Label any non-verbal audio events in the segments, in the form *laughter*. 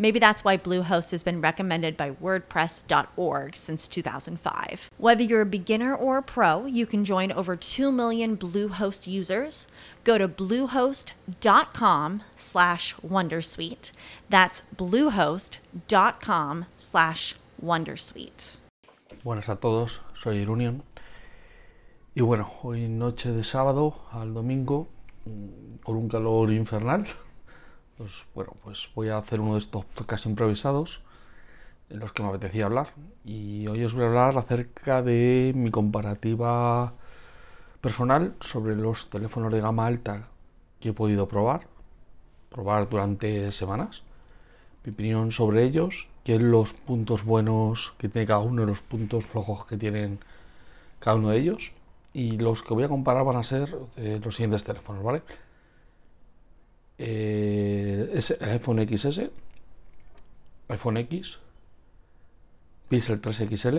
Maybe that's why Bluehost has been recommended by WordPress.org since 2005. Whether you're a beginner or a pro, you can join over 2 million Bluehost users. Go to bluehost.com slash Wondersuite. That's bluehost.com slash Wondersuite. Buenas a todos, soy Irunion. Y bueno, hoy noche de sábado al domingo mm, por un calor infernal, pues bueno, pues voy a hacer uno de estos casi improvisados en los que me apetecía hablar. Y hoy os voy a hablar acerca de mi comparativa personal sobre los teléfonos de gama alta que he podido probar, probar durante semanas. Mi opinión sobre ellos, qué los puntos buenos que tiene cada uno los puntos flojos que tienen cada uno de ellos y los que voy a comparar van a ser eh, los siguientes teléfonos, ¿vale? Eh, iPhone XS, iPhone X, Pixel 3 XL,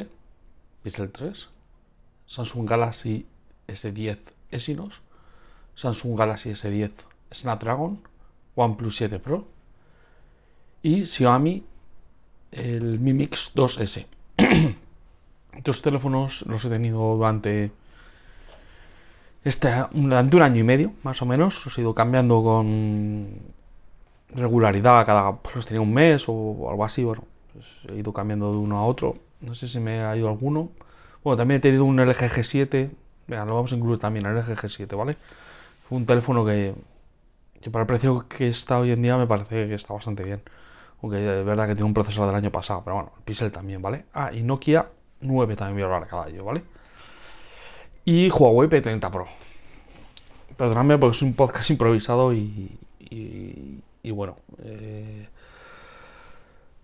Pixel 3, Samsung Galaxy S10 Exynos, Samsung Galaxy S10 Snapdragon, OnePlus 7 Pro y Xiaomi el Mi Mix 2S. *clears throat* Estos teléfonos los he tenido durante este, durante un año y medio, más o menos, los he ido cambiando con regularidad, cada, pues tenía un mes o algo así, bueno, pues he ido cambiando de uno a otro, no sé si me ha ido alguno. Bueno, también he tenido un LG G7, Venga, lo vamos a incluir también, el LG G7, ¿vale? Fue un teléfono que, que para el precio que está hoy en día me parece que está bastante bien. Aunque de verdad que tiene un procesador del año pasado, pero bueno, el Pixel también, ¿vale? Ah, y Nokia 9 también voy a hablar cada año, ¿vale? Y Huawei P30 Pro. Perdonadme porque es un podcast improvisado y, y, bueno, eh,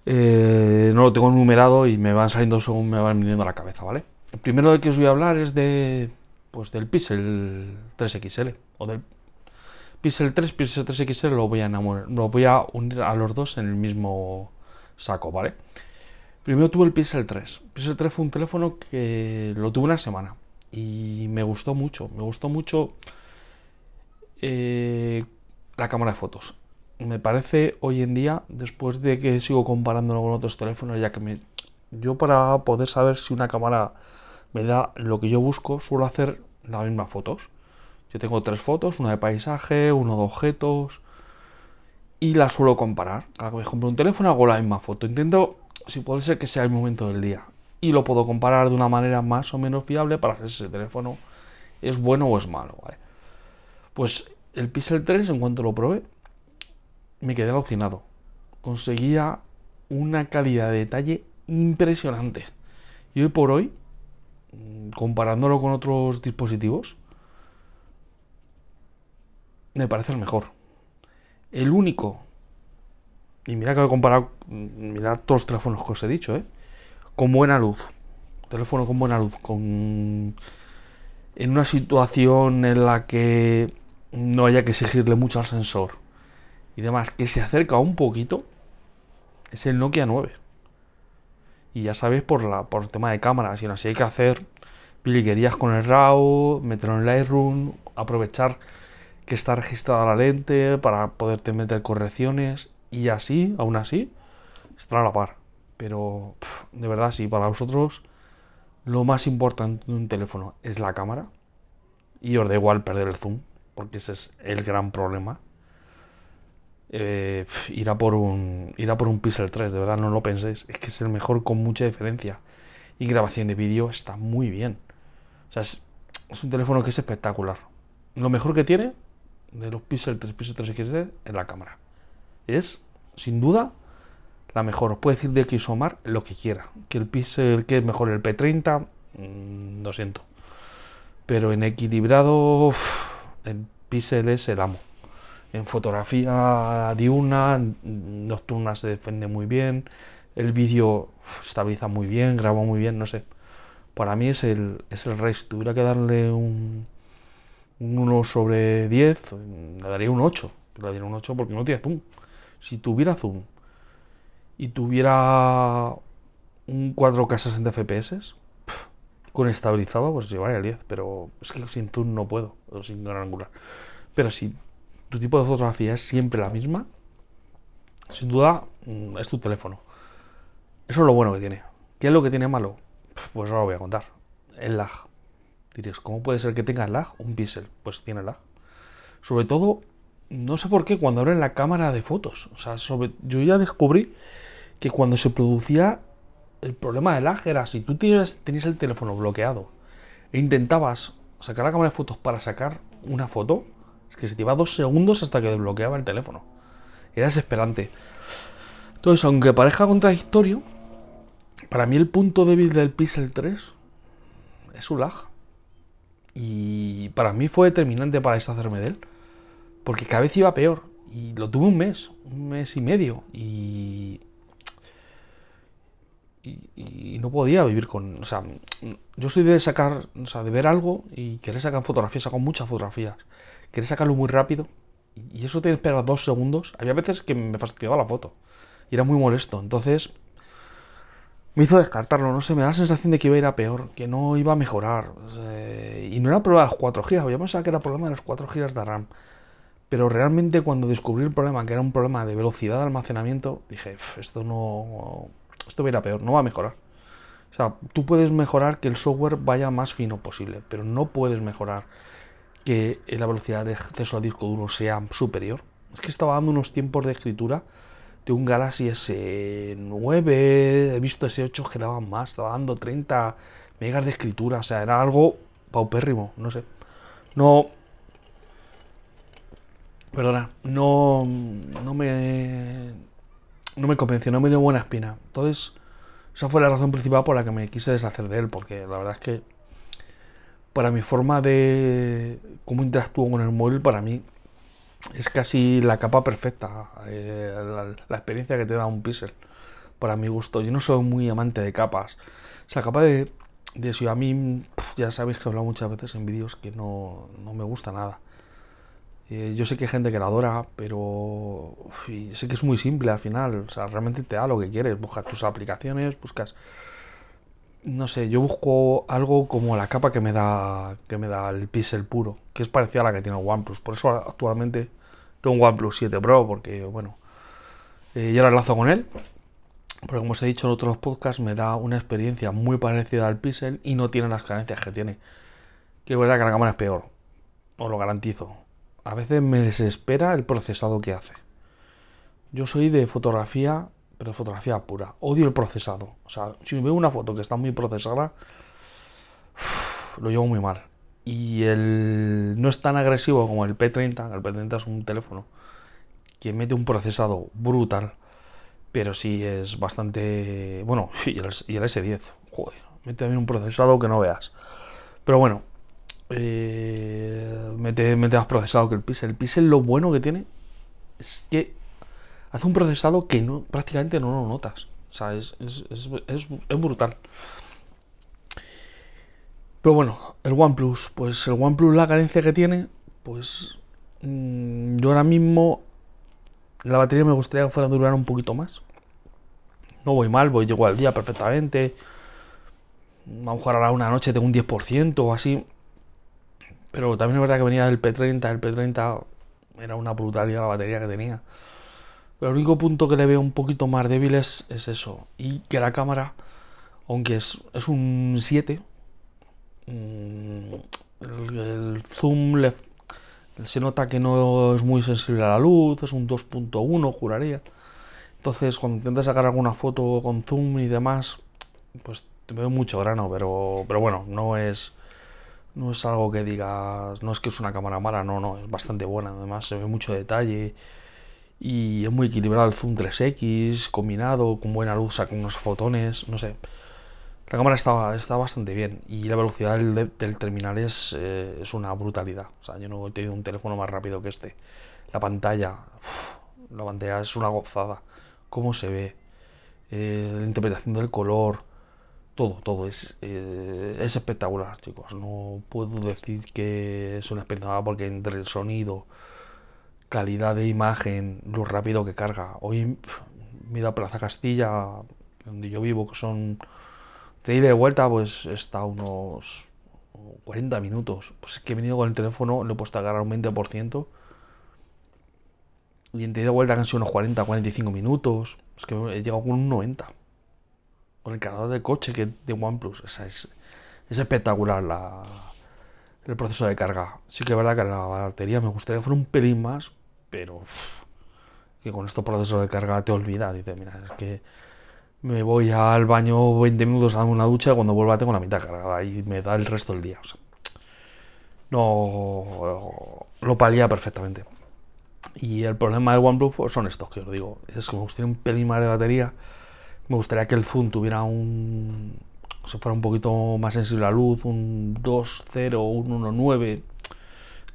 eh, no lo tengo numerado y me van saliendo según me van viniendo a la cabeza, ¿vale? El primero de que os voy a hablar es de pues del Pixel 3XL o del Pixel 3, Pixel 3XL lo voy a lo voy a unir a los dos en el mismo saco, ¿vale? Primero tuve el Pixel 3. Pixel 3 fue un teléfono que lo tuve una semana y me gustó mucho, me gustó mucho eh, la cámara de fotos. Me parece hoy en día, después de que sigo comparándolo con otros teléfonos, ya que me, yo para poder saber si una cámara me da lo que yo busco, suelo hacer las mismas fotos. Yo tengo tres fotos, una de paisaje, una de objetos, y las suelo comparar. Cada vez que compro un teléfono hago la misma foto. Intento, si puede ser que sea el momento del día y lo puedo comparar de una manera más o menos fiable para saber si ese teléfono es bueno o es malo. Pues el Pixel 3, en cuanto lo probé, me quedé alucinado. Conseguía una calidad de detalle impresionante. Y hoy por hoy, mm, comparándolo con otros dispositivos, me parece el mejor. El único, y mira que he comparado, mm, mirad todos los teléfonos que os he dicho, ¿eh? Con buena luz. Teléfono con buena luz. Con... En una situación en la que no haya que exigirle mucho al sensor y demás, que se acerca un poquito, es el Nokia 9. Y ya sabéis por, la, por tema de cámaras, y aún así hay que hacer piliquerías con el RAW, meterlo en Lightroom, aprovechar que está registrada la lente para poderte meter correcciones y así, aún así, estar a la par. Pero de verdad, si para vosotros lo más importante de un teléfono es la cámara y os da igual perder el zoom, porque ese es el gran problema. Eh, por un irá por un Pixel 3, de verdad no lo penséis, es que es el mejor con mucha diferencia. Y grabación de vídeo está muy bien. O sea, es, es, un teléfono que es espectacular. Lo mejor que tiene de los Pixel 3, Pixel 3 XL es la cámara. Es sin duda, la mejor. Puede decir de Xomar lo que quiera. Que el Pixel, que es mejor el P30, mm, lo siento. Pero en equilibrado, el Pixel es el amo. En fotografía diurna, nocturna se defiende muy bien. El vídeo estabiliza muy bien, graba muy bien, no sé. Para mí es el, es el rey. Si tuviera que darle un, un 1 sobre 10, le daría un 8. Le daría un 8 porque no tiene zoom. Si tuviera zoom y tuviera un 4K 60 FPS, con estabilizado, pues llevaría el 10. Pero es que sin zoom no puedo, o sin gran angular. Pero si tu tipo de fotografía es siempre la misma, sin duda mm, es tu teléfono. Eso es lo bueno que tiene. ¿Qué es lo que tiene malo? Pues ahora lo voy a contar. El lag. Diréis, ¿cómo puede ser que tenga lag un píxel? Pues tiene lag. Sobre todo, no sé por qué, cuando abren la cámara de fotos. O sea, yo ya descubrí que cuando se producía el problema de lag era si tú tenías, tenías el teléfono bloqueado e intentabas sacar la cámara de fotos para sacar una foto, es que se te iba dos segundos hasta que desbloqueaba el teléfono. Era desesperante. Entonces, aunque parezca contradictorio, para mí el punto débil del Pixel 3 es su lag. Y para mí fue determinante para deshacerme de él. Porque cada vez iba peor. Y lo tuve un mes, un mes y medio. Y, no podía vivir con... O sea, yo soy de sacar, o sea, de ver algo y querer sacar fotografías, saco muchas fotografías. Querer sacarlo muy rápido. Y eso te espera dos segundos. Había veces que me fastidiaba la foto. Y era muy molesto. Entonces me hizo descartarlo, no sé, me da la sensación de que iba a ir a peor, que no iba a mejorar. y no era problema de las 4 GB, yo pensaba que era problema de los 4 GB de RAM. Pero realmente cuando descubrí el problema, que era un problema de velocidad de almacenamiento, dije, esto no. Esto va a ir a peor, no va a mejorar. O sea, tú puedes mejorar que el software vaya más fino posible, pero no puedes mejorar que la velocidad de acceso al disco duro sea superior. Es que estaba dando unos tiempos de escritura de un Galaxy S9, he visto S8 que daban más, estaba dando 30 megas de escritura, o sea, era algo paupérrimo, no sé. No. Perdona, no, no me. No me convenció, no me dio buena espina. Entonces, esa fue la razón principal por la que me quise deshacer de él, porque la verdad es que para mi forma de cómo interactúo con el móvil, para mí es casi la capa perfecta, eh, la, experiencia que te da un pixel, para mi gusto. Yo no soy muy amante de capas. O sea, capa de, de si a mí, ya sabéis que he hablado muchas veces en vídeos que no, no me gusta nada. Eh, yo sé que hay gente que la adora, pero sé que es muy simple al final. O sea, realmente te da lo que quieres. Buscas tus aplicaciones, buscas no sé, yo busco algo como la capa que me da que me da el pixel puro, que es parecida a la que tiene el OnePlus. Por eso actualmente tengo un OnePlus 7 Pro, porque bueno, eh, yo lo enlazo con él. Porque como os he dicho en otros podcasts, me da una experiencia muy parecida al Pixel y no tiene las carencias que tiene. Que es verdad que la cámara es peor, os lo garantizo. A veces me desespera el procesado que hace. Yo soy de fotografía pero fotografía pura. Odio el procesado. O sea, si veo una foto que está muy procesada, lo llevo muy mal. Y el no es tan agresivo como el P30. El P30 es un teléfono que mete un procesado brutal, pero sí es bastante. Bueno, *laughs* y el, S10, joder, mete también un procesado que no veas. Pero bueno, eh, mete, mete más procesado que el Pixel. El Pixel lo bueno que tiene es que hace un procesado que prácticamente no lo notas. O sea, es, brutal. Pero bueno, el OnePlus, pues el OnePlus la carencia que tiene, pues mm, yo ahora mismo la batería me gustaría que fuera a durar un poquito más. No voy mal, voy llego al día perfectamente. A lo ahora una noche tengo un 10% o así. Pero también es verdad que venía del P30, el P30 era una brutalidad la batería que tenía. El único punto que le veo un poquito más débil es, eso. Y que la cámara, aunque es, es un 7, mm, el, zoom se nota que no es muy sensible a la luz, es un 2.1, juraría. Entonces, cuando intentas sacar alguna foto con zoom y demás, pues te veo mucho grano, pero, pero bueno, no es, no es algo que digas, no es que es una cámara mala, no, no, es bastante buena. Además, se ve mucho detalle Y es muy equilibrado el zoom 3X, combinado con buena luz, con unos fotones, no sé. La cámara está, está bastante bien y la velocidad del, terminal es, eh, es, una brutalidad. O sea, yo no he tenido un teléfono más rápido que este. La pantalla, la pantalla es una gozada. Cómo se ve, eh, la interpretación del color, todo, todo es, eh, es espectacular, chicos. No puedo decir que es una espectacular porque entre el sonido, calidad de imagen, lo rápido que carga. Hoy me he ido a Plaza Castilla, donde yo vivo, que son de ida y de vuelta, pues está unos 40 minutos. Pues es que he venido con el teléfono, le he puesto a agarrar un 20%. Y en ida y de vuelta han sido unos 40, 45 minutos. Es que he llegado con un 90 con el cargador de coche que de OnePlus. es, es espectacular la, el proceso de carga. Sí que es verdad que la batería me gustaría que fuera un pelín más, pero que con estos procesos de carga te olvidas. Dice, mira, es que me voy al baño 20 minutos a darme una ducha y cuando vuelva tengo la mitad cargada y me da el resto del día. no lo palía perfectamente. Y el problema del OnePlus son estos que os digo. Es que me gustaría un pelín más de batería me gustaría que el zoom tuviera un. se fuera un poquito más sensible a la luz, un 2.0, un 1.9.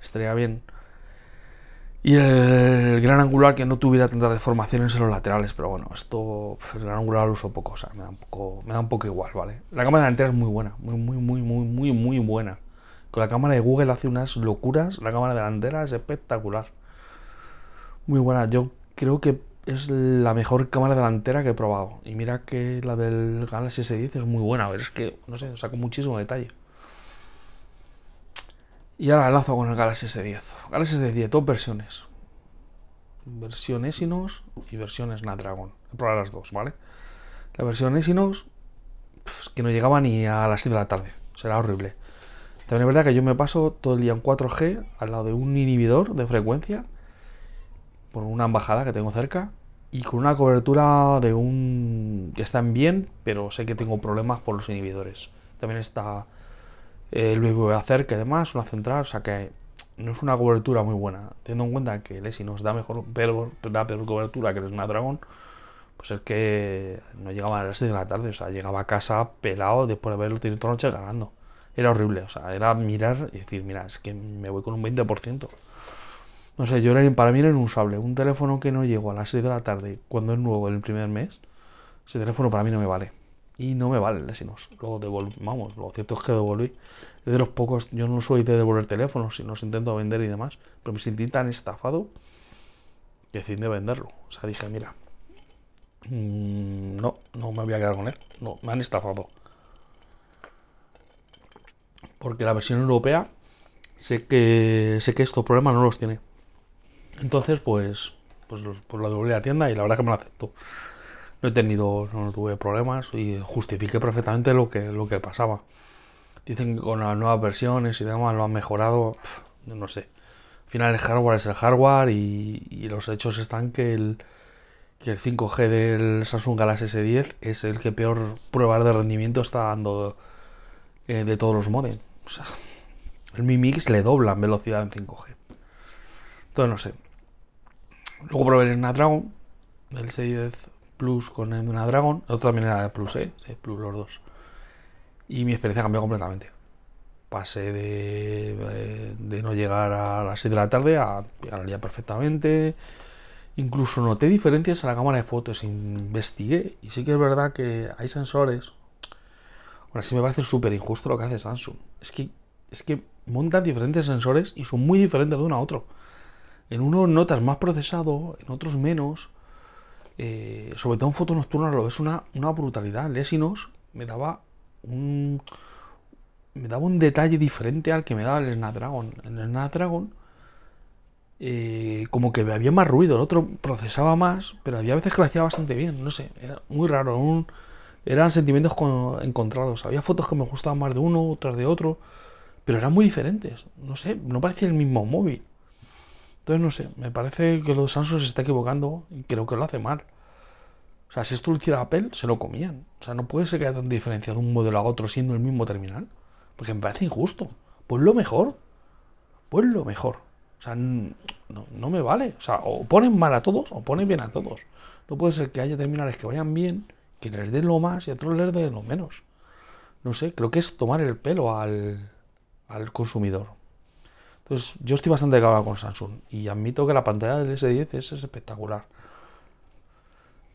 Estaría bien. Y el gran angular que no tuviera tantas deformaciones en los laterales, pero bueno, esto, el gran angular lo uso poco, o sea, me da un poco, me da un poco igual, ¿vale? La cámara delantera es muy buena, muy, muy, muy, muy, muy, muy buena. Con la cámara de Google hace unas locuras, la cámara delantera es espectacular. Muy buena, yo creo que es la mejor cámara delantera que he probado. Y mira que la del Galaxy S10 es muy buena. Ver, es que, no sé, saco muchísimo detalle. Y ahora lazo con el Galaxy S10. Galaxy S10, dos versiones. Versión Exynos y versión Snapdragon. He probado las dos, ¿vale? La versión Exynos, que no llegaba ni a las 6 de la tarde. Será horrible. También es verdad que yo me paso todo el día en 4G al lado de un inhibidor de frecuencia por una embajada que tengo cerca y con una cobertura de un que están bien, pero sé que tengo problemas por los inhibidores. También está el VVA cerca y demás, una central, o sea que no es una cobertura muy buena. Teniendo en cuenta que el ESI nos da mejor, pero da peor cobertura que el Snapdragon, pues es que no llegaba a las 6 de la tarde, o sea, llegaba a casa pelado después de haberlo tenido toda la noche ganando. Era horrible, o sea, era mirar y decir, mira, es que me voy con un 20%. No sé, yo para mí era inusable. Un teléfono que no llego a las 6 de la tarde cuando es nuevo en el primer mes, ese teléfono para mí no me vale. Y no me vale, si nos lo devolví. Vamos, lo cierto es que devolví. Es de los pocos, yo no soy de devolver teléfonos, si los intento vender y demás, pero me sentí tan estafado que decidí de venderlo. O sea, dije, mira, mm, no, no me voy a quedar con él. No, me han estafado. Porque la versión europea sé que sé que estos problemas no los tiene. Entonces, pues, pues, pues lo devolví a la tienda y la verdad que me lo aceptó. No he tenido, no tuve problemas y justifiqué perfectamente lo que, lo que pasaba. Dicen que con las nuevas versiones y demás lo han mejorado, no sé. Al final el hardware es el hardware y, los hechos están que el, que el 5G del Samsung Galaxy S10 es el que peor pruebas de rendimiento está dando eh, de todos los modems. O sea, el Mi Mix le dobla en velocidad en 5G. Entonces no sé. Luego probé el Snapdragon, el 610 Plus con el Snapdragon. otro también era de Plus, ¿eh? 6 Plus los dos. Y mi experiencia cambió completamente. Pasé de, de, no llegar a las 6 de la tarde a llegar al día perfectamente. Incluso noté diferencias en la cámara de fotos, investigué y sí que es verdad que hay sensores. Ahora sí me parece súper injusto lo que hace Samsung. Es que, es que montan diferentes sensores y son muy diferentes de uno a otro. En uno notas más procesado, en otros menos. Eh, sobre todo en foto nocturna lo ves una, brutalidad. El Exynos me daba un me daba un detalle diferente al que me daba el Snapdragon. En el Snapdragon eh, como que había más ruido, el otro procesaba más, pero había veces que lo hacía bastante bien, no sé, era muy raro, eran sentimientos encontrados. Había fotos que me gustaban más de uno, otras de otro, pero eran muy diferentes, no sé, no parecía el mismo móvil. Entonces, no sé, me parece que los Samsung se está equivocando y creo que lo hace mal. O sea, si esto lo hiciera Apple, se lo comían. O sea, no puede ser que haya tanta diferencia de un modelo a otro siendo el mismo terminal. Porque me parece injusto. Pues lo mejor. Pues lo mejor. O sea, no, no me vale. O sea, o ponen mal a todos o ponen bien a todos. No puede ser que haya terminales que vayan bien, que les den lo más y a otros les den lo menos. No sé, creo que es tomar el pelo al, al consumidor. Entonces, yo estoy bastante cagado con Samsung y admito que la pantalla del S10 es, espectacular.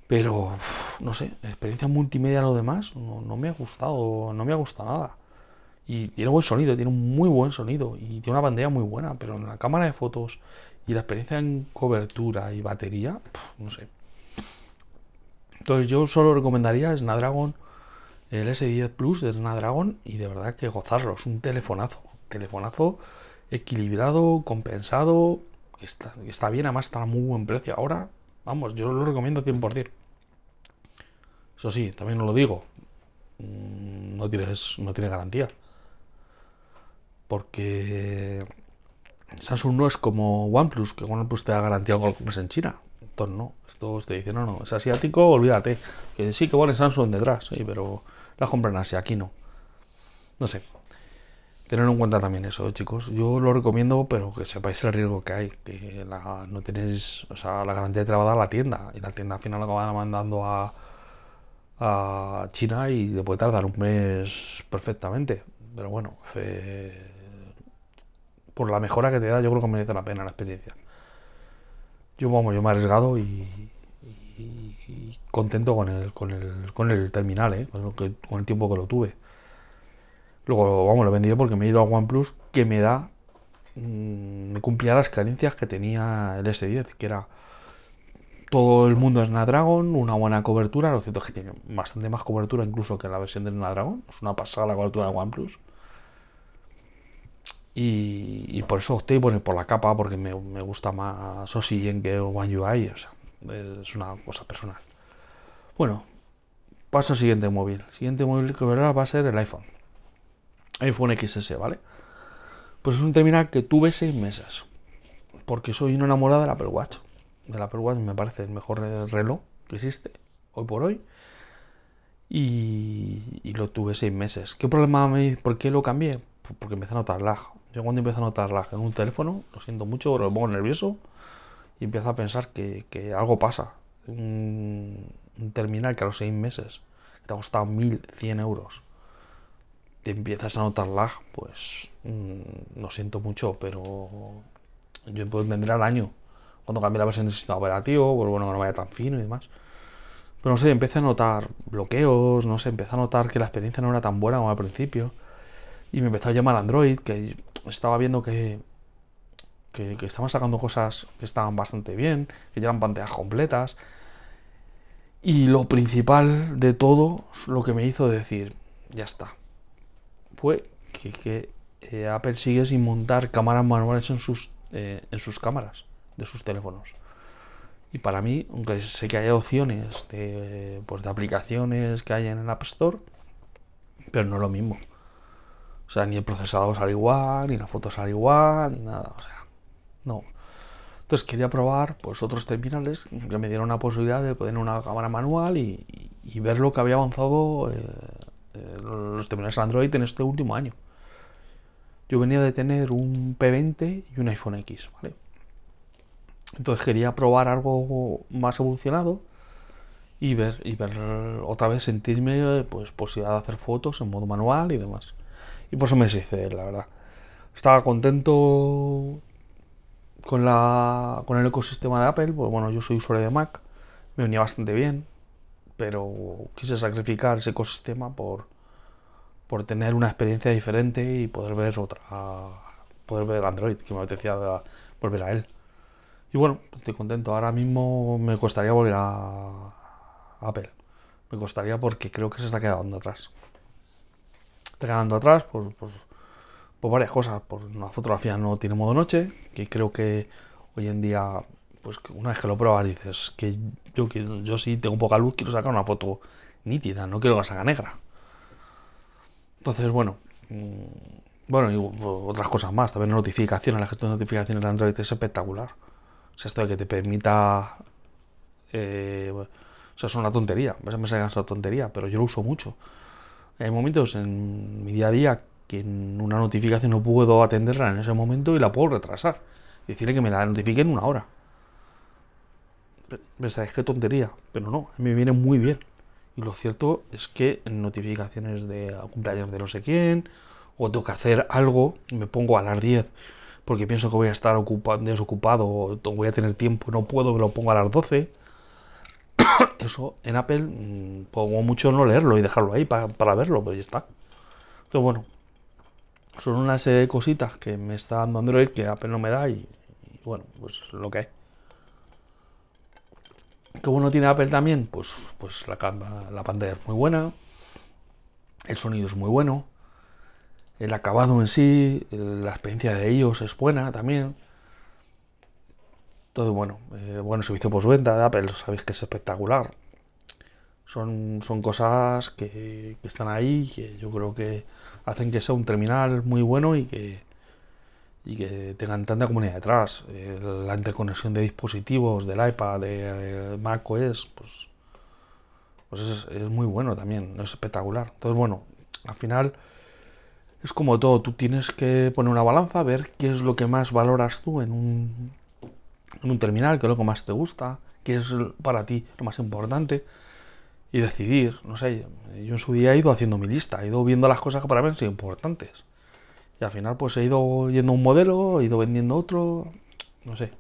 Pero, no sé, experiencia multimedia lo demás no, me ha gustado, no me ha gustado nada. Y tiene buen sonido, tiene un muy buen sonido y tiene una pantalla muy buena, pero en la cámara de fotos y la experiencia en cobertura y batería, no sé. Entonces yo solo recomendaría Snapdragon, el S10 Plus de Snapdragon y de verdad que gozarlo, es un telefonazo, telefonazo equilibrado, compensado, que está, está bien, además está a muy buen precio. Ahora, vamos, yo lo recomiendo 100%. Eso sí, también os lo digo, mm, no tienes, no tiene garantía. Porque Samsung no es como OnePlus, que OnePlus te da garantía con lo en China. Entonces no, esto te dice, no, no, es asiático, olvídate. Que sí que pone Samsung detrás, sí, pero la compran Asia, aquí no. No sé, Tener en cuenta también eso, chicos. Yo lo recomiendo, pero que sepáis el riesgo que hay. Que no tenéis, o sea, la garantía te la va a dar la tienda. Y la tienda al final la van mandando a, a China y le puede tardar un mes perfectamente. Pero bueno, por la mejora que te da, yo creo que merece la pena la experiencia. Yo, vamos, yo me he arriesgado y, contento con el, con el, con el terminal, ¿eh? con, con el tiempo que lo tuve. Luego, vamos, lo he vendido porque me he ido a OnePlus que me da. Mm, me cumplía las carencias que tenía el S10, que era todo el mundo es Snapdragon, una buena cobertura. Lo cierto es que tiene bastante más cobertura incluso que la versión de Snapdragon. Es una pasada la cobertura de OnePlus. Y, por eso opté por, por la capa, porque me, gusta más Oxygen que One UI. O sea, es una cosa personal. Bueno, paso al siguiente móvil. El siguiente móvil que verá va a ser el iPhone iPhone XS, ¿vale? Pues es un terminal que tuve seis meses. Porque soy una enamorada del Apple Watch. Del Apple Watch me parece el mejor reloj que existe hoy por hoy. Y, lo tuve seis meses. ¿Qué problema me ¿Por qué lo cambié? Porque empecé a notar lag. Yo cuando empiezo a notar lag en un teléfono, lo siento mucho, pero me pongo nervioso y empiezo a pensar que, algo pasa. Un, un, terminal que a los seis meses te ha costado 1.100 euros empiezas a notar lag, pues mm, lo siento mucho, pero yo puedo entender al año. Cuando cambie la versión del sistema operativo, pues bueno, que no vaya tan fino y demás. Pero no sé, empecé a notar bloqueos, no sé, empecé a notar que la experiencia no era tan buena como al principio. Y me empezó a llamar Android, que estaba viendo que, que, que estaban sacando cosas que estaban bastante bien, que ya eran pantallas completas. Y lo principal de todo, lo que me hizo decir, ya está, fue que, eh, Apple sigue sin montar cámaras manuales en sus, eh, en sus cámaras de sus teléfonos. Y para mí, aunque sé que hay opciones de, pues, de aplicaciones que hay en el App Store, pero no es lo mismo. O sea, ni el procesador sale igual, ni la foto sale igual, ni nada. O sea, no. Entonces quería probar pues otros terminales que me dieron la posibilidad de poner una cámara manual y, ver lo que había avanzado eh, eh, los terminales Android en este último año. Yo venía de tener un P20 y un iPhone X, ¿vale? Entonces quería probar algo más evolucionado y ver, y ver otra vez sentirme pues posibilidad de hacer fotos en modo manual y demás. Y por eso me hice, la verdad. Estaba contento con la con el ecosistema de Apple, pues bueno, yo soy usuario de Mac, me venía bastante bien, pero quise sacrificar ese ecosistema por, por tener una experiencia diferente y poder ver otra poder ver Android que me apetecía volver a él. Y bueno estoy contento. Ahora mismo me costaría volver a Apple. Me costaría porque creo que se está quedando atrás. Está quedando atrás por, por, por varias cosas. Por la fotografía no tiene modo noche que creo que hoy en día pues una vez que lo pruebas dices que yo, yo sí tengo poca luz, quiero sacar una foto nítida, no quiero que salga negra. Entonces, bueno, mm, bueno, y otras cosas más, también notificaciones, la gestión de notificaciones de Android es espectacular. O sea, esto de que te permita... Eh, o sea, es una tontería, me sale una tontería, pero yo lo uso mucho. Hay momentos en mi día a día que en una notificación no puedo atenderla en ese momento y la puedo retrasar decirle que me la notifique en una hora. Pensáis qué tontería, pero no, a mí me viene muy bien. Y lo cierto es que notificaciones de cumpleaños de no sé quién, o tengo que hacer algo, me pongo a las 10 porque pienso que voy a estar ocupado, desocupado o voy a tener tiempo, no puedo, me lo pongo a las 12. *coughs* Eso en Apple mm, pongo mucho no leerlo y dejarlo ahí para, verlo, pero ya está. Entonces, bueno, son una serie de cositas que me está dando Android que Apple no me da y, bueno, pues lo que hay. ¿Qué bueno tiene Apple también? Pues, pues la, la pantalla es muy buena, el sonido es muy bueno, el acabado en sí, la experiencia de ellos es buena también. Todo bueno. Eh, bueno, servicio postventa de Apple, sabéis que es espectacular. Son, son cosas que, están ahí, que yo creo que hacen que sea un terminal muy bueno y que, y que tengan tanta comunidad detrás. Eh, la interconexión de dispositivos, del iPad, de, eh, Mac OS, pues, pues es, es, muy bueno también, es espectacular. Entonces, bueno, al final es como todo, tú tienes que poner una balanza, ver qué es lo que más valoras tú en un, en un terminal, qué es lo que más te gusta, qué es para ti lo más importante y decidir, no sé, yo en su día he ido haciendo mi lista, he ido viendo las cosas que para mí son importantes. Y al final pues he ido yendo un modelo, he ido vendiendo otro, no sé.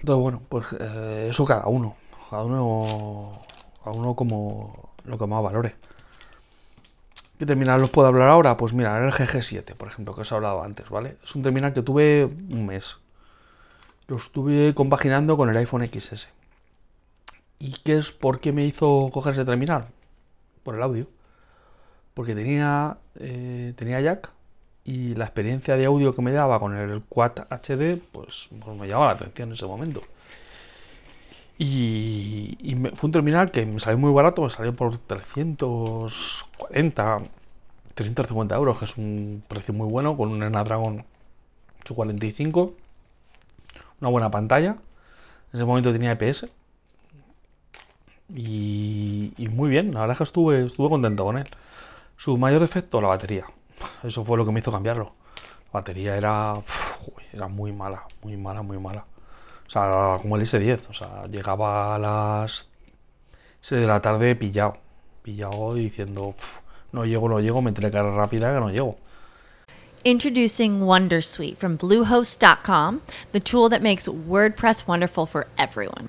Entonces bueno, pues eh, eso cada uno, cada uno, cada uno como lo que más valore. ¿Qué terminal los puedo hablar ahora? Pues mira, el GG7, por ejemplo, que os he hablado antes, ¿vale? Es un terminal que tuve un mes. Lo estuve compaginando con el iPhone XS. ¿Y qué es por qué me hizo coger ese terminal? Por el audio. Porque tenía, eh, tenía jack y la experiencia de audio que me daba con el Quad HD, pues, pues me llamaba la atención en ese momento. Y, fue un terminal que me salió muy barato, me salió por 340, 350 euros, que es un precio muy bueno, con un Snapdragon 845, una buena pantalla. En ese momento tenía EPS. Y, muy bien, la verdad es que estuve, estuve contento con él. Su mayor defecto, la batería. Eso fue lo que me hizo cambiarlo. La batería era, era muy mala, muy mala, muy mala. O sea, como el S10. O sea, llegaba a las 6 de la tarde pillado. Pillado diciendo, no llego, no llego, me cara rápida que no llego. Introducing Wondersuite from Bluehost.com, the tool that makes WordPress wonderful for everyone.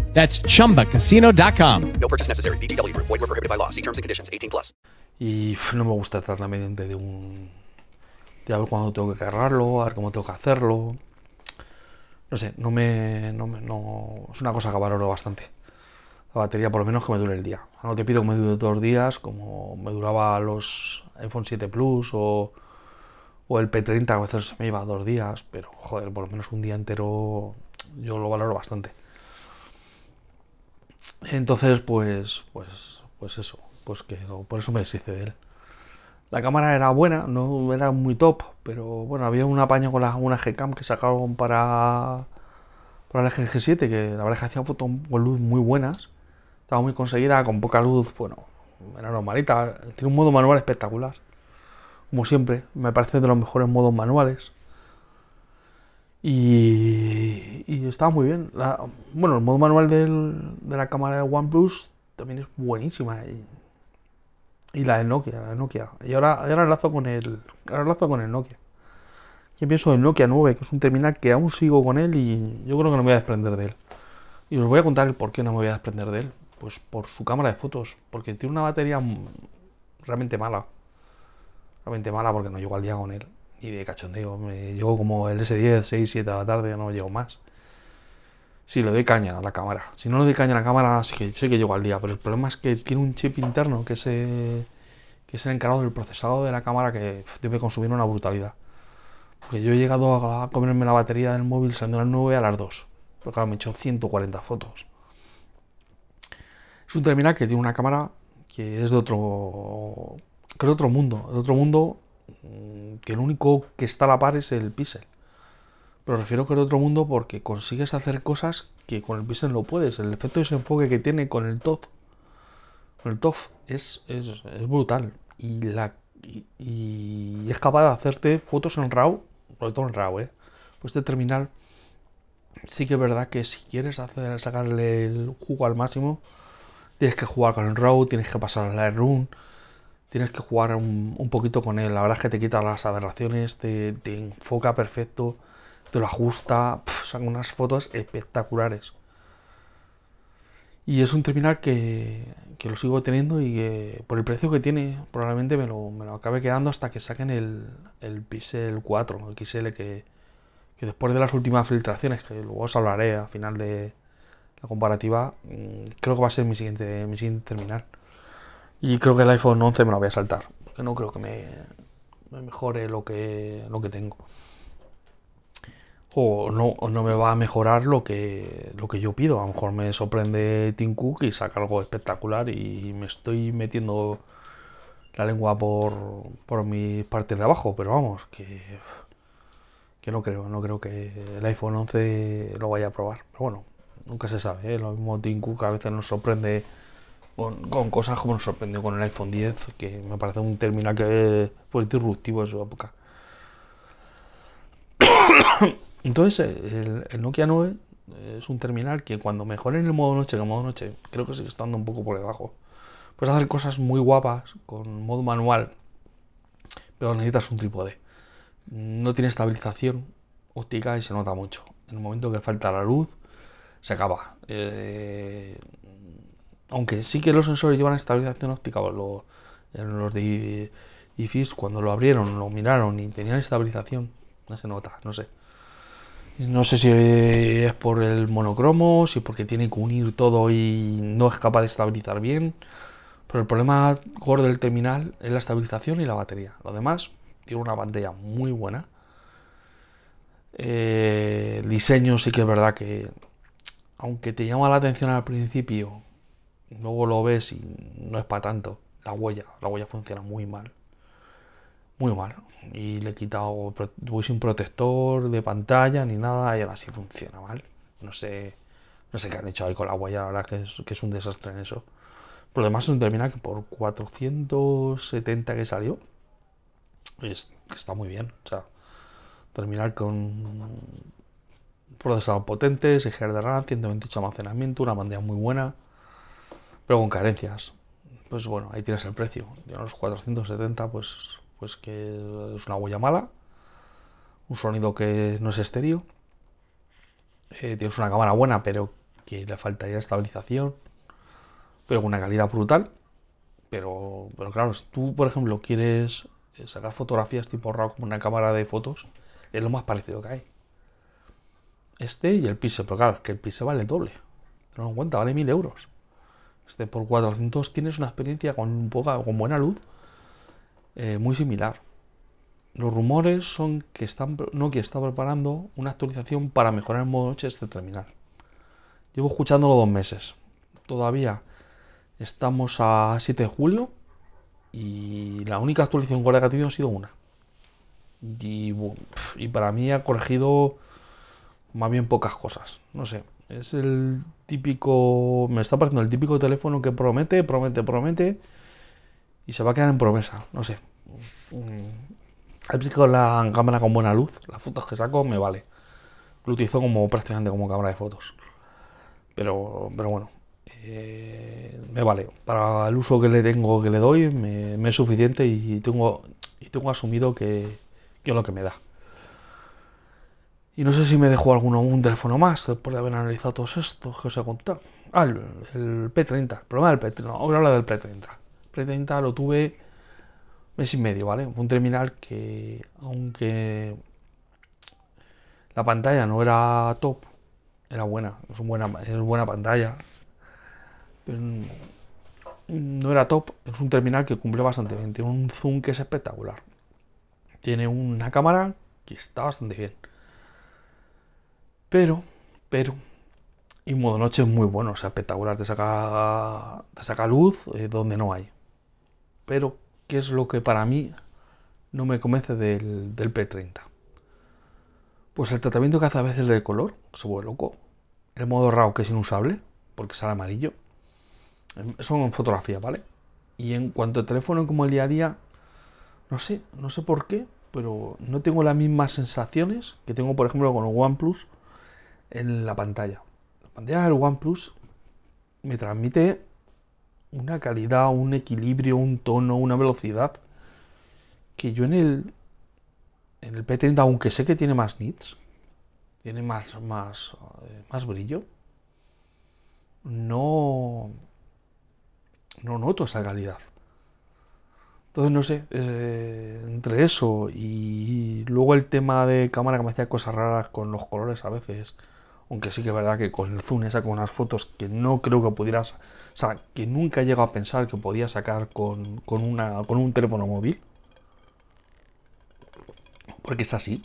That's chumbacasino.com. No purchase necessary. BGW. Void were prohibited by law. See terms and conditions 18 plus. Y no me gusta estar también de un. de a ver cuándo tengo que cargarlo, a ver cómo tengo que hacerlo. No sé, no me. No, me, no es una cosa que valoro bastante. La batería, por lo menos que me dure el día. No te pido que me dure dos días, como me duraba los iPhone 7 Plus o, o el P30, a veces me iba dos días, pero joder, por lo menos un día entero yo lo valoro bastante. Entonces, pues, pues, pues eso, pues que por eso me deshice de él. La cámara era buena, no era muy top, pero bueno, había un apaño con la, una Gcam que sacaron para por el G7, que la verdad es que hacía fotos con luz muy buenas. Estaba muy conseguida, con poca luz, bueno, era normalita. Tiene un modo manual espectacular. Como siempre, me parece de los mejores modos manuales. Y, estaba muy bien. La- bueno, el modo manual del- de la cámara de OnePlus también es buenísima. Y, la de Nokia, la de Nokia. Y ahora, ahora enlazo con el, ahora enlazo con el Nokia. Yo pienso del Nokia 9, que es un terminal que aún sigo con él y yo creo que no me voy a desprender de él. Y os voy a contar el por qué no me voy a desprender de él. Pues por su cámara de fotos. Porque tiene una batería realmente mala. Realmente mala porque no llego al día con él. Y de cachondeo. Me llego como el S10, 6, 7 de la tarde, no llego más. Si le doy caña a la cámara. Si no le doy caña a la cámara, sí que, llego al día. Pero el problema es que tiene un chip interno que es, que es el encargado del procesado de la cámara que debe consumir una brutalidad. Porque yo he llegado a comerme la batería del móvil saliendo a las 9 a las 2. Porque claro, me he hecho 140 fotos. Es un terminal que tiene una cámara que es de otro. que es de otro mundo. De otro mundo que el único que está a la par es el Pixel. Pero refiero que es otro mundo porque consigues hacer cosas que con el Pixel no puedes. El efecto de desenfoque que tiene con el TOF. Con el TOF es, es, brutal. Y la y, es capaz de hacerte fotos en RAW, sobre todo en RAW, ¿eh? Pues este terminal sí que es verdad que si quieres hacer, sacarle el jugo al máximo, tienes que jugar con el RAW, tienes que pasar al Lightroom, tienes que jugar un, un poquito con él. La verdad es que te quita las aberraciones, te, enfoca perfecto, te lo ajusta, son unas fotos espectaculares. Y es un terminal que, lo sigo teniendo y que por el precio que tiene probablemente me lo, acabe quedando hasta que saquen el, el Pixel 4, el XL que, que después de las últimas filtraciones, que luego os hablaré al final de la comparativa, mm, creo que va a ser mi siguiente, mi siguiente terminal. Y creo que el iPhone 11 me lo voy a saltar, porque no creo que me, me mejore lo que, lo que tengo. O no, o no me va a mejorar lo que, lo que yo pido. A lo mejor me sorprende Tim Cook y saca algo espectacular y me estoy metiendo la lengua por, por mis partes de abajo, pero vamos, que, que no creo, no creo que el iPhone 11 lo vaya a probar. Pero bueno, nunca se sabe, ¿eh? Lo mismo Tim Cook a veces nos sorprende con, con cosas como nos sorprendió con el iPhone 10, que me parece un terminal que fue disruptivo en su época. *coughs* Entonces, el, Nokia 9 es un terminal que cuando mejoren el modo noche, que el modo noche creo que sigue estando un poco por debajo, puedes hacer cosas muy guapas con modo manual, pero necesitas un trípode. No tiene estabilización óptica y se nota mucho. En el momento que falta la luz, se acaba. Eh, aunque sí que los sensores llevan estabilización óptica, o lo- en los de IFIS cuando lo abrieron, lo miraron y tenían estabilización, no se nota, no sé. No sé si es por el monocromo, si porque tiene que unir todo y no es capaz de estabilizar bien. Pero el problema gordo del terminal es la estabilización y la batería. Lo demás tiene una pantalla muy buena. Eh, el diseño sí que es verdad que, aunque te llama la atención al principio, luego lo ves y no es para tanto. La huella, la huella funciona muy mal. Muy mal. Y le he quitado, voy sin protector de pantalla ni nada y ahora sí funciona mal. No sé, no sé qué han hecho ahí con la huella, la verdad que es, que es un desastre en eso. Por lo demás es un terminal que por 470 que salió, es- está muy bien. O sea, terminal con procesador potente, 6 GB de RAM, 128 de almacenamiento, una pantalla muy buena, pero con carencias. Pues bueno, ahí tienes el precio. De los 470, pues, pues que es una huella mala, un sonido que no es estéreo, eh, tienes una cámara buena, pero que le faltaría estabilización, pero con una calidad brutal. Pero, pero claro, si tú, por ejemplo, quieres eh, sacar fotografías tipo RAW como una cámara de fotos, es lo más parecido que hay. Este y el Pixel, pero claro, es que el Pixel vale doble. Tenlo en cuenta, vale 1000 euros. Este por 400 tienes una experiencia con poca, con buena luz, eh, muy similar. Los rumores son que están, Nokia está preparando una actualización para mejorar el modo noche de este terminal. Llevo escuchándolo dos meses. Todavía estamos a 7 de julio y la única actualización que ha tenido ha sido una. Y, y para mí ha corregido más bien pocas cosas. No sé, es el típico, me está pareciendo el típico teléfono que promete, promete, promete y se va a quedar en promesa. No sé. Mm, con la cámara con buena luz, las fotos que saco me vale. Lo utilizo como prácticamente como cámara de fotos. Pero, pero bueno, eh, me vale. Para el uso que le tengo, que le doy, me, es suficiente y tengo, y tengo asumido que, que es lo que me da. Y no sé si me dejó alguno un teléfono más después de haber analizado todos estos que os he contado. Ah, el, P30. El problema del P30. No, ahora del P30. El P30 lo tuve mes y medio, ¿vale? Un terminal que, aunque la pantalla no era top, era buena. Es, buena, es buena pantalla. No era top. Es un terminal que cumple bastante bien. Tiene un zoom que es espectacular. Tiene una cámara que está bastante bien pero, pero, y modo noche es muy bueno, o sea, espectacular, te saca, te saca luz eh, donde no hay. Pero, ¿qué es lo que para mí no me convence del, P30? Pues el tratamiento que hace a veces de color, se vuelve loco. El modo RAW que es inusable, porque sale amarillo. Eso en fotografía, ¿vale? Y en cuanto al teléfono como el día a día, no sé, no sé por qué, pero no tengo las mismas sensaciones que tengo, por ejemplo, con el OnePlus en la pantalla. La pantalla del OnePlus me transmite una calidad, un equilibrio, un tono, una velocidad que yo en el en el P30, aunque sé que tiene más nits, tiene más más eh, más brillo, no no noto esa calidad. Entonces no sé, eh, entre eso y luego el tema de cámara que me hacía cosas raras con los colores a veces aunque sí que es verdad que con el zoom saco unas fotos que no creo que pudieras, o sea, que nunca he llegado a pensar que podía sacar con, una, con un teléfono móvil. Porque es así.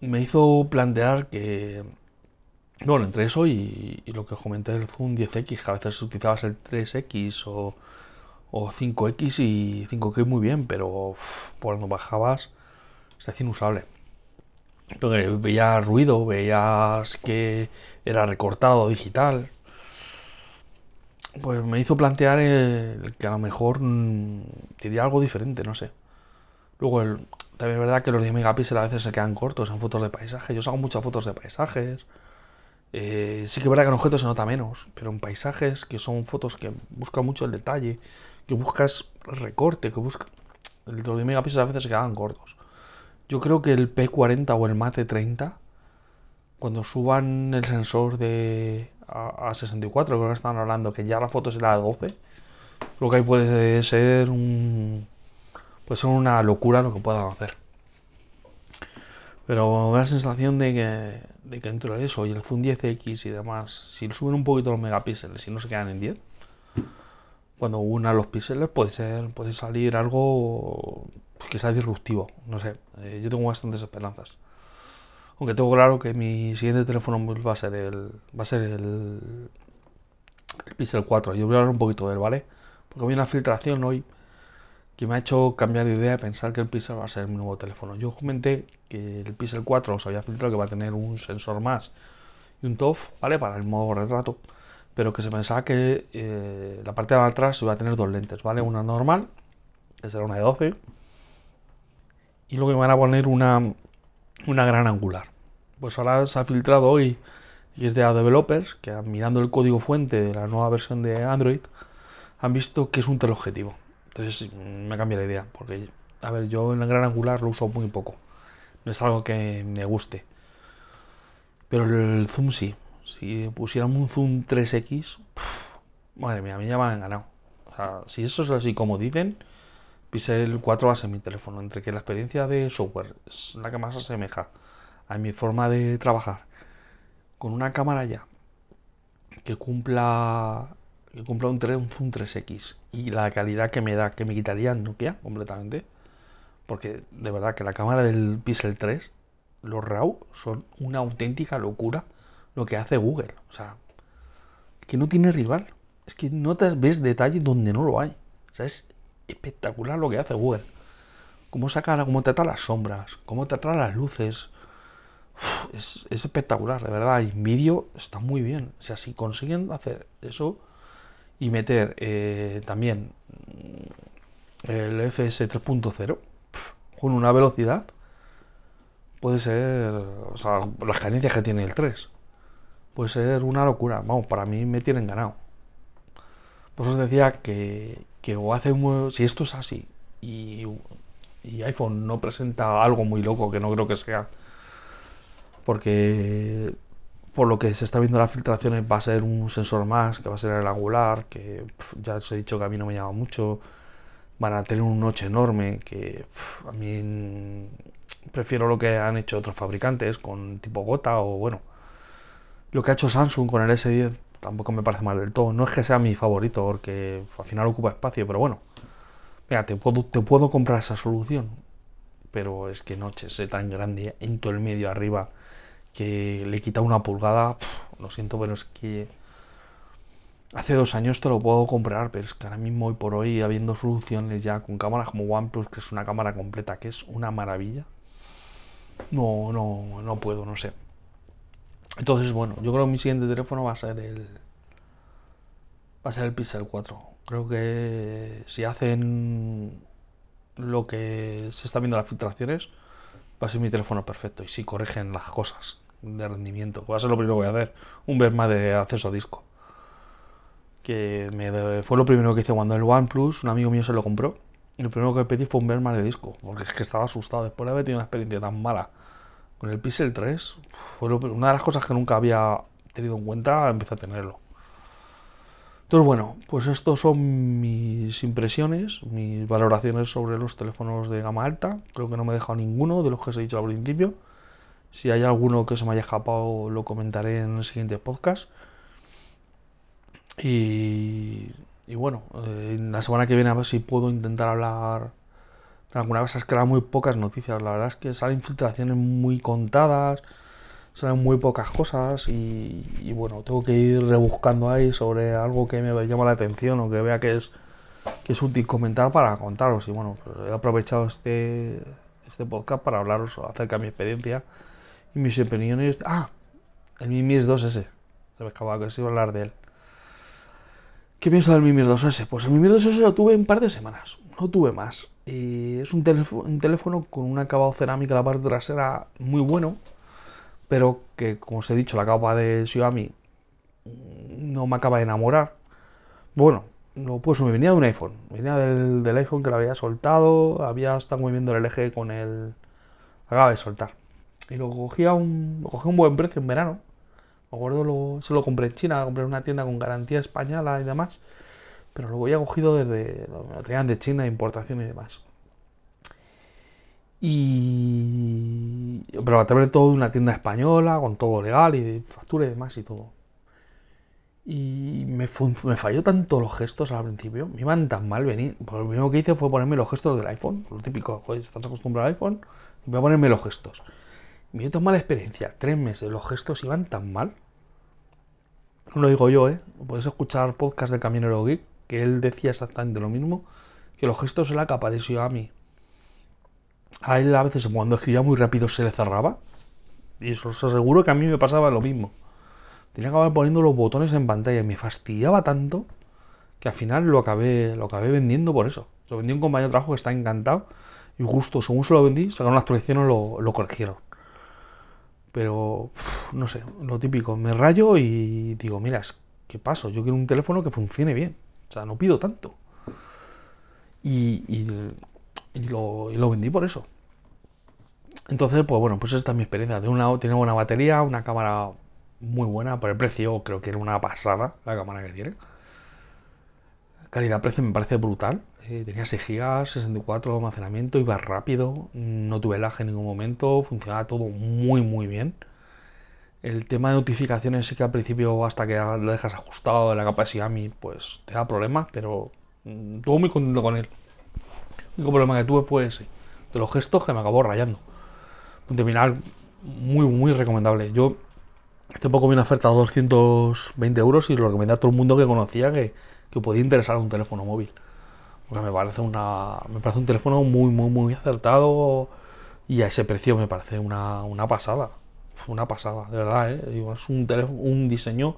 Me hizo plantear que, bueno, entre eso y, lo que comenté del zoom 10X, que a veces utilizabas el 3X o, 5X y 5X muy bien, pero por cuando bajabas se hacía inusable veías ruido, veías que era recortado digital. Pues me hizo plantear que a lo mejor diría mm, algo diferente, no sé. Luego, también es verdad que los 10 megapíxeles a veces se quedan cortos en fotos de paisaje. Yo hago muchas fotos de paisajes. Eh, sí que es verdad que en objetos se nota menos, pero en paisajes, que son fotos que buscan mucho el detalle, que buscas recorte, que buscas. Los 10 megapíxeles a veces se quedan cortos. Yo creo que el P40 o el Mate 30, cuando suban el sensor de a, 64, creo que están hablando que ya la foto será de 12, creo que ahí puede ser un puede ser una locura lo que puedan hacer. Pero la sensación de que, de que eso y el Zoom 10X y demás, si suben un poquito los megapíxeles y no se quedan en 10, cuando unan los píxeles puede ser puede salir algo que sea disruptivo. No sé, eh, yo tengo bastantes esperanzas. Aunque tengo claro que mi siguiente teléfono va a ser el va a ser el, el Pixel 4. Yo voy a hablar un poquito de él, ¿vale? Porque había una filtración hoy que me ha hecho cambiar de idea y pensar que el Pixel va a ser mi nuevo teléfono. Yo comenté que el Pixel 4 os había filtrado que va a tener un sensor más y un TOF, ¿vale? Para el modo retrato, pero que se pensaba que eh, la parte de atrás iba a tener dos lentes, ¿vale? Una normal, que será una de 12, y luego me van a poner una, una gran angular. Pues ahora se ha filtrado hoy y es de developers que mirando el código fuente de la nueva versión de Android han visto que es un teleobjetivo. Entonces me cambia la idea, porque a ver, yo en la gran angular lo uso muy poco. No es algo que me guste. Pero el zoom sí. Si pusiéramos un zoom 3X, madre mía, a mí ya me han ganado. O sea, si eso es así como dicen, Pixel 4 va a ser mi teléfono, entre que la experiencia de software es la que más asemeja a mi forma de trabajar, con una cámara ya que cumpla que cumpla un, 3, un Zoom 3X y la calidad que me da, que me quitaría Nokia completamente, porque de verdad que la cámara del Pixel 3, los RAW son una auténtica locura lo que hace Google, o sea, que no tiene rival, es que no te ves detalle donde no lo hay, o sea, es espectacular lo que hace Google. Cómo saca, cómo trae las sombras, cómo trae las luces. es, es espectacular, de verdad. Y vídeo está muy bien. O sea, si consiguen hacer eso y meter eh, también mm, el FS 3.0 con una velocidad, puede ser, o sea, las carencias que tiene el 3, puede ser una locura. Vamos, para mí me tienen ganado. Por eso os decía que, que o hace un, si esto es así y, y iPhone no presenta algo muy loco, que no creo que sea, porque por lo que se está viendo las filtraciones va a ser un sensor más, que va a ser el angular, que ya os he dicho que a mí no me llama mucho. Van a tener un noche enorme, que a mí prefiero lo que han hecho otros fabricantes con tipo gota o bueno. Lo que ha hecho Samsung con el S10 tampoco me parece mal del todo. No es que sea mi favorito, porque al final ocupa espacio, pero bueno. Mira, te puedo, comprar esa solución. Pero es que noche es tan grande en todo el medio arriba que le quita una pulgada. lo siento, pero es que hace dos años te lo puedo comprar, pero es que ahora mismo hoy por hoy, habiendo soluciones ya con cámaras como OnePlus, que es una cámara completa, que es una maravilla, no, no, no puedo, no sé. Entonces, bueno, yo creo que mi siguiente teléfono va a ser el. Va a ser el Pixel 4. Creo que si hacen lo que se está viendo en las filtraciones, va a ser mi teléfono perfecto. Y si corrigen las cosas de rendimiento, va a ser lo primero que voy a hacer. Un más de acceso a disco. Que me de- fue lo primero que hice cuando el OnePlus, un amigo mío se lo compró. Y lo primero que pedí fue un más de disco. Porque es que estaba asustado. Después de haber tenido una experiencia tan mala con el Pixel 3, fue una de las cosas que nunca había tenido en cuenta, empecé a tenerlo. Entonces, bueno, pues estos son mis impresiones, mis valoraciones sobre los teléfonos de gama alta. Creo que no me he dejado ninguno de los que os he dicho al principio. Si hay alguno que se me haya escapado, lo comentaré en el siguiente podcast. Y, bueno, eh, la semana que viene a ver si puedo intentar hablar de alguna cosa. Es que eran muy pocas noticias. La verdad es que salen filtraciones muy contadas, salen muy pocas cosas y, bueno, tengo que ir rebuscando ahí sobre algo que me llama la atención o que vea que es, que es útil comentar para contaros. Y bueno, pues he aprovechado este, este podcast para hablaros acerca de mi experiencia y mis opiniones. Ah, el Mi Mix 2S. Se me escapaba que os iba a hablar de él. ¿Qué pienso del Mi Mix 2S? Pues el Mi Mix 2S lo tuve un par de semanas, no tuve más. Y es un, teléfono, un teléfono con un acabado cerámica en la parte trasera muy bueno, pero que, como os he dicho, la capa de Xiaomi mm, no me acaba de enamorar. Bueno, lo pues me venía de un iPhone, venía del, del iPhone que lo había soltado, había estado moviendo el LG con el... acaba de soltar. Y lo cogí a un, un buen precio en verano. Me acuerdo, lo, se lo compré en China, lo compré en una tienda con garantía española y demás. Pero lo había cogido desde. Lo traían de China, importación y demás. Y. Pero a través de todo una tienda española, con todo legal y de factura y demás y todo. Y me, me falló tanto los gestos al principio, me iban tan mal venir. Pues lo primero que hice fue ponerme los gestos del iPhone, lo típico, joder, estás acostumbrado al iPhone, voy a ponerme los gestos. Me dio tan mala experiencia, tres meses, los gestos iban tan mal. No lo digo yo, ¿eh? Podéis escuchar podcast de Camionero Geek, que él decía exactamente lo mismo, que los gestos en la capa de Xiaomi, a él a veces cuando escribía muy rápido se le cerraba. Y eso os aseguro que a mí me pasaba lo mismo. Tenía que acabar poniendo los botones en pantalla y me fastidiaba tanto que al final lo acabé, lo acabé vendiendo por eso. Lo vendí a un compañero de trabajo que está encantado y justo según se lo vendí, sacaron la actualización y lo, lo corrigieron. Pero, no sé, lo típico, me rayo y digo, mira, que paso, yo quiero un teléfono que funcione bien. O sea, no pido tanto. Y, lo, vendí por eso. Entonces, pues bueno, pues esta es mi experiencia. Tiene una, tiene buena batería, una cámara muy buena por el precio, creo que era una pasada la cámara que tiene. Calidad-precio me parece brutal. Eh, tenía 6 GB, 64 de almacenamiento, iba rápido, no tuve lag en ningún momento, funcionaba todo muy muy bien. El tema de notificaciones sí que al principio hasta que lo dejas ajustado en la capa de Xiaomi pues te da problemas, pero mm, estuve muy contento con él. El único problema que tuve fue ese, de los gestos que me acabó rayando. Un terminal muy muy recomendable. Yo hace poco vi una oferta de 220 euros y lo recomendé a todo el mundo que conocía que, que podía interesar un teléfono móvil. Porque me parece una me parece un teléfono muy muy muy acertado y a ese precio me parece una, una pasada. Una pasada, de verdad, ¿eh? Es un, teléfono, un diseño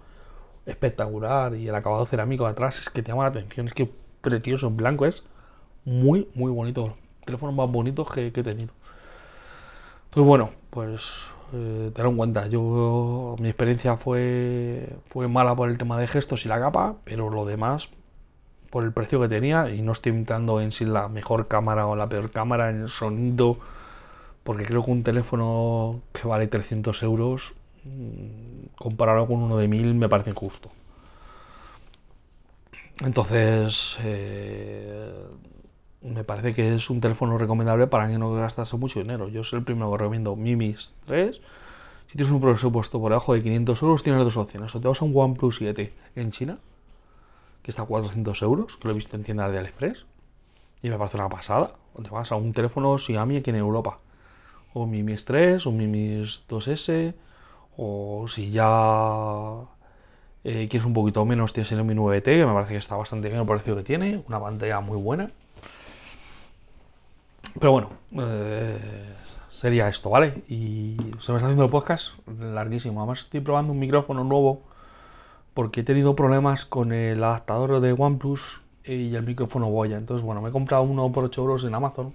espectacular y el acabado cerámico de atrás es que te llama la atención, es que precioso en blanco, es muy, muy bonito. Teléfonos más bonitos que, he tenido. Entonces, bueno, pues eh, en cuenta, yo mi experiencia fue, fue mala por el tema de gestos y la capa, pero lo demás, por el precio que tenía, y no estoy inventando en si la mejor cámara o la peor cámara, en el sonido, porque creo que un teléfono que vale 300 euros, mm, comparado con uno de 1000, me parece injusto. Entonces, eh, me parece que es un teléfono recomendable para que no gastase mucho dinero. Yo soy el primero que recomiendo Mimis 3. Si tienes un presupuesto por debajo de 500 euros, tienes dos opciones. O te vas a un OnePlus 7 en China, que está a 400 euros, que lo he visto en tiendas de AliExpress, y me parece una pasada. O te vas a un teléfono Xiaomi aquí en Europa. O Mimis 3, o Mimis 2S, o si ya eh, quieres un poquito menos, tienes el Mi 9T, que me parece que está bastante bien el precio que tiene, una pantalla muy buena. Pero bueno, eh, sería esto, ¿vale? Y se me está haciendo el podcast larguísimo. Además estoy probando un micrófono nuevo porque he tenido problemas con el adaptador de OnePlus y el micrófono Boya. Entonces, bueno, me he comprado uno por 8 euros en Amazon,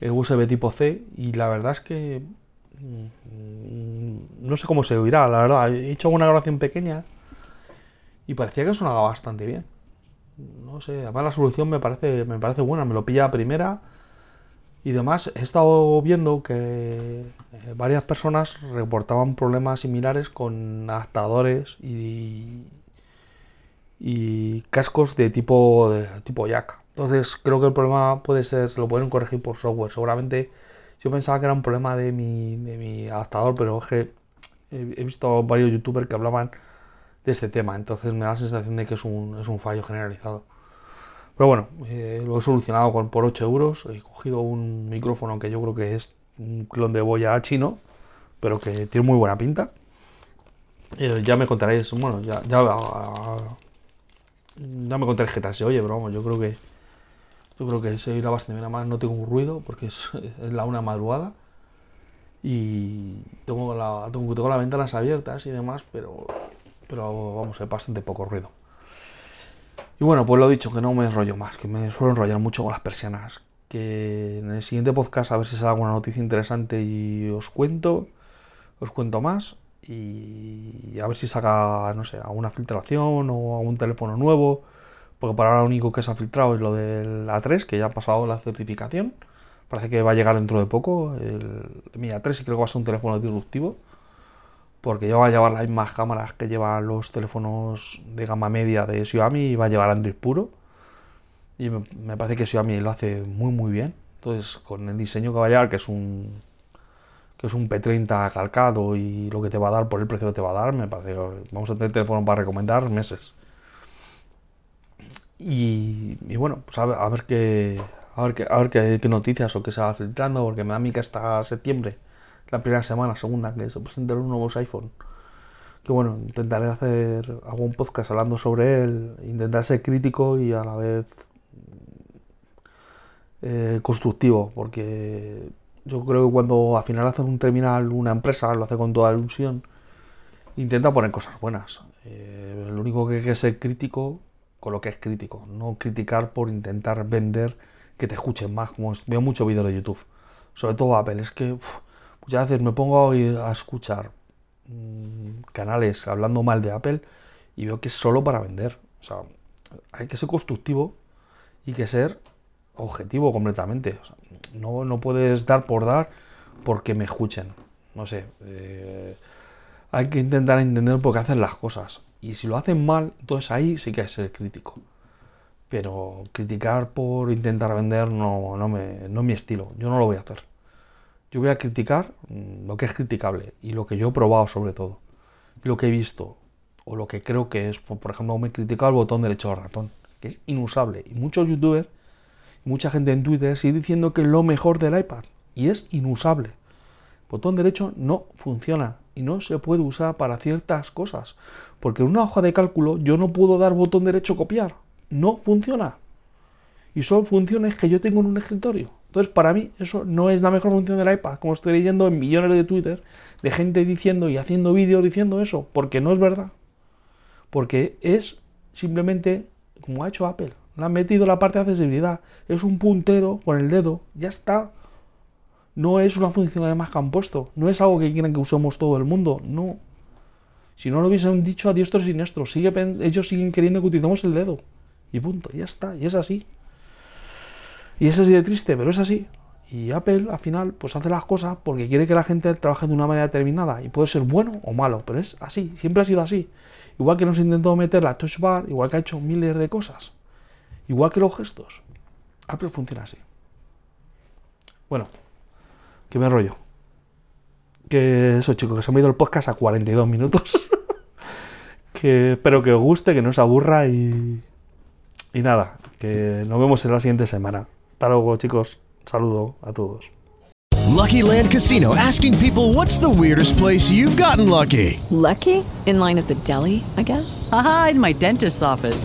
USB tipo C, y la verdad es que mm, no sé cómo se oirá, la verdad. He hecho una grabación pequeña y parecía que sonaba bastante bien. No sé, además la solución me parece, me parece buena, me lo pilla primera y demás, he estado viendo que eh, varias personas reportaban problemas similares con adaptadores y, y cascos de tipo, de tipo jack. Entonces creo que el problema puede ser, se lo pueden corregir por software. Seguramente yo pensaba que era un problema de mi, de mi adaptador, pero es que he, visto varios youtubers que hablaban de este tema. Entonces me da la sensación de que es un, es un fallo generalizado. Pero bueno, eh, lo he solucionado por 8 euros. He cogido un micrófono que yo creo que es un clon de boya chino, pero que tiene muy buena pinta. Eh, ya me contaréis, bueno, ya, ya, ya me contaréis qué tal se oye, pero vamos, yo creo que yo creo que se oirá bastante bien. Además, no tengo un ruido porque es, *laughs* es la una madrugada y tengo, la, tengo, tengo las ventanas abiertas y demás, pero, pero vamos, hay bastante poco ruido. Y bueno, pues lo dicho, que no me enrollo más, que me suelo enrollar mucho con las persianas. Que en el siguiente podcast a ver si sale alguna noticia interesante y os cuento, os cuento más. Y a ver si saca, no sé, alguna filtración o algún teléfono nuevo. Porque para ahora lo único que se ha filtrado es lo del A3, que ya ha pasado la certificación. Parece que va a llegar dentro de poco. El, mi A3 y creo que va a ser un teléfono disruptivo porque ya va a llevar las mismas cámaras que llevan los teléfonos de gama media de Xiaomi y va a llevar Android puro. Y me, parece que Xiaomi lo hace muy muy bien. Entonces, con el diseño que va a llevar, que es un que es un P30 calcado y lo que te va a dar por el precio que te va a dar, me parece que vamos a tener teléfono para recomendar meses. Y, bueno, pues a ver, a ver qué a ver qué, a ver qué, noticias o qué se va filtrando, porque me da a que hasta septiembre la primera semana, segunda, que se presenten los nuevos iPhone. Que bueno, intentaré hacer algún podcast hablando sobre él, intentar ser crítico y a la vez eh, constructivo, porque yo creo que cuando al final hacen un terminal una empresa, lo hace con toda ilusión, intenta poner cosas buenas. Eh, lo único que hay que ser crítico con lo que es crítico, no criticar por intentar vender que te escuchen más, como veo muchos vídeos de YouTube, sobre todo Apple, es que... Muchas veces me pongo a escuchar mmm, canales hablando mal de Apple y veo que es solo para vender. O sea, hay que ser constructivo y que ser objetivo completamente. No, no, puedes dar por dar porque me escuchen. No sé. Eh, hay que intentar entender por qué hacen las cosas. Y si lo hacen mal, entonces ahí sí que que ser crítico. Pero criticar por intentar vender no, no, me, no es mi estilo. Yo no lo voy a hacer. Yo voy a criticar mm, lo que es criticable y lo que yo he probado sobre todo. Lo que he visto o lo que creo que es, por ejemplo, me he criticado el botón derecho del ratón, que es inusable. Y muchos youtubers, mucha gente en Twitter sigue diciendo que es lo mejor del iPad y es inusable. El botón derecho no funciona y no se puede usar para ciertas cosas. Porque en una hoja de cálculo yo no puedo dar botón derecho copiar. No funciona. Y solo funciona es que yo tengo en un escritorio. Entonces, para mí, eso no es la mejor función del iPad, como estoy leyendo en millones de Twitter de gente diciendo y haciendo vídeos diciendo eso, porque no es verdad. Porque es simplemente como ha hecho Apple. Le han metido la parte de accesibilidad. Es un puntero con el dedo, ya está. No es una funcionalidad más que han puesto. No es algo que quieren que usemos todo el mundo. No. Si no lo hubiesen dicho a diestro y siniestro, sigue, ellos siguen queriendo que utilicemos el dedo. Y punto, ya está. Y es así. Y es así de triste, pero es así. Y Apple al final pues hace las cosas porque quiere que la gente trabaje de una manera determinada. Y puede ser bueno o malo, pero es así, siempre ha sido así. Igual que nos intentó meter la touch bar, igual que ha hecho miles de cosas. Igual que los gestos. Apple funciona así. Bueno, que me rollo. Que eso, chicos, que se me ha ido el podcast a 42 minutos. *laughs* que espero que os guste, que no os aburra y. Y nada, que nos vemos en la siguiente semana. Hasta luego, chicos. Saludo a todos. Lucky Land Casino asking people what's the weirdest place you've gotten lucky? Lucky? In line at the deli, I guess? Aha, in my dentist's office.